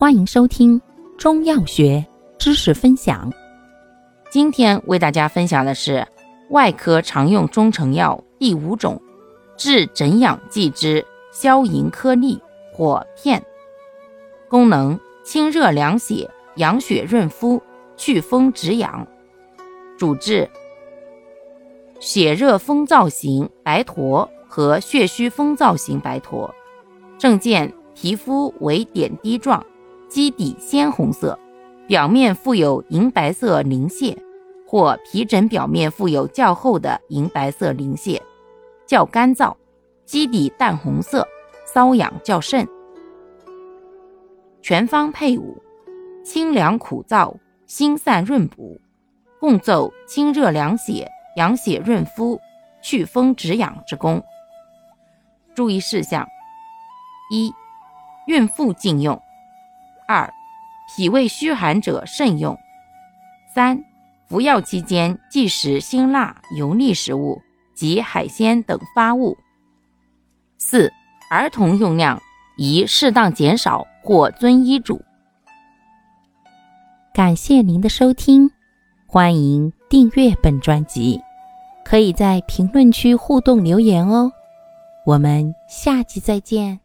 欢迎收听中药学知识分享。今天为大家分享的是外科常用中成药第五种，治疹痒剂之消营颗粒或片。功能：清热凉血、养血润肤、祛风止痒。主治：血热风燥型白驼和血虚风燥型白驼。症见皮肤为点滴状。基底鲜红色，表面附有银白色鳞屑，或皮疹表面附有较厚的银白色鳞屑，较干燥，基底淡红色，瘙痒较甚。全方配伍：清凉苦燥，辛散润补，共奏清热凉血、养血润肤、祛风止痒之功。注意事项：一、孕妇禁用。二、脾胃虚寒者慎用。三、服药期间忌食辛辣、油腻食物及海鲜等发物。四、儿童用量宜适当减少或遵医嘱。感谢您的收听，欢迎订阅本专辑，可以在评论区互动留言哦。我们下期再见。